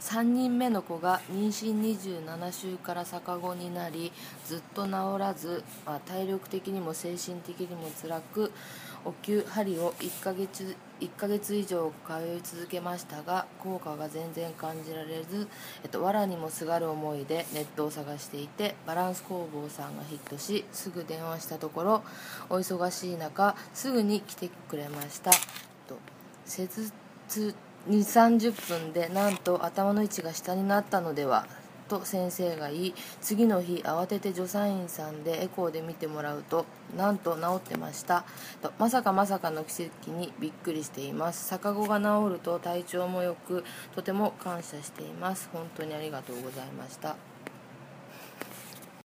3人目の子が妊娠27週から逆子になりずっと治らず、まあ、体力的にも精神的にも辛くお灸針を1ヶ月1ヶ月以上通い続けましたが効果が全然感じられず、えっと、藁にもすがる思いでネットを探していてバランス工房さんがヒットしすぐ電話したところお忙しい中すぐに来てくれました。と2 3 0分でなんと頭の位置が下になったのではと先生が言い次の日慌てて助産院さんでエコーで見てもらうとなんと治ってました。とまさかまさかの奇跡にびっくりしています。逆子が治ると体調もよくとても感謝しています。本当にありがとうございました。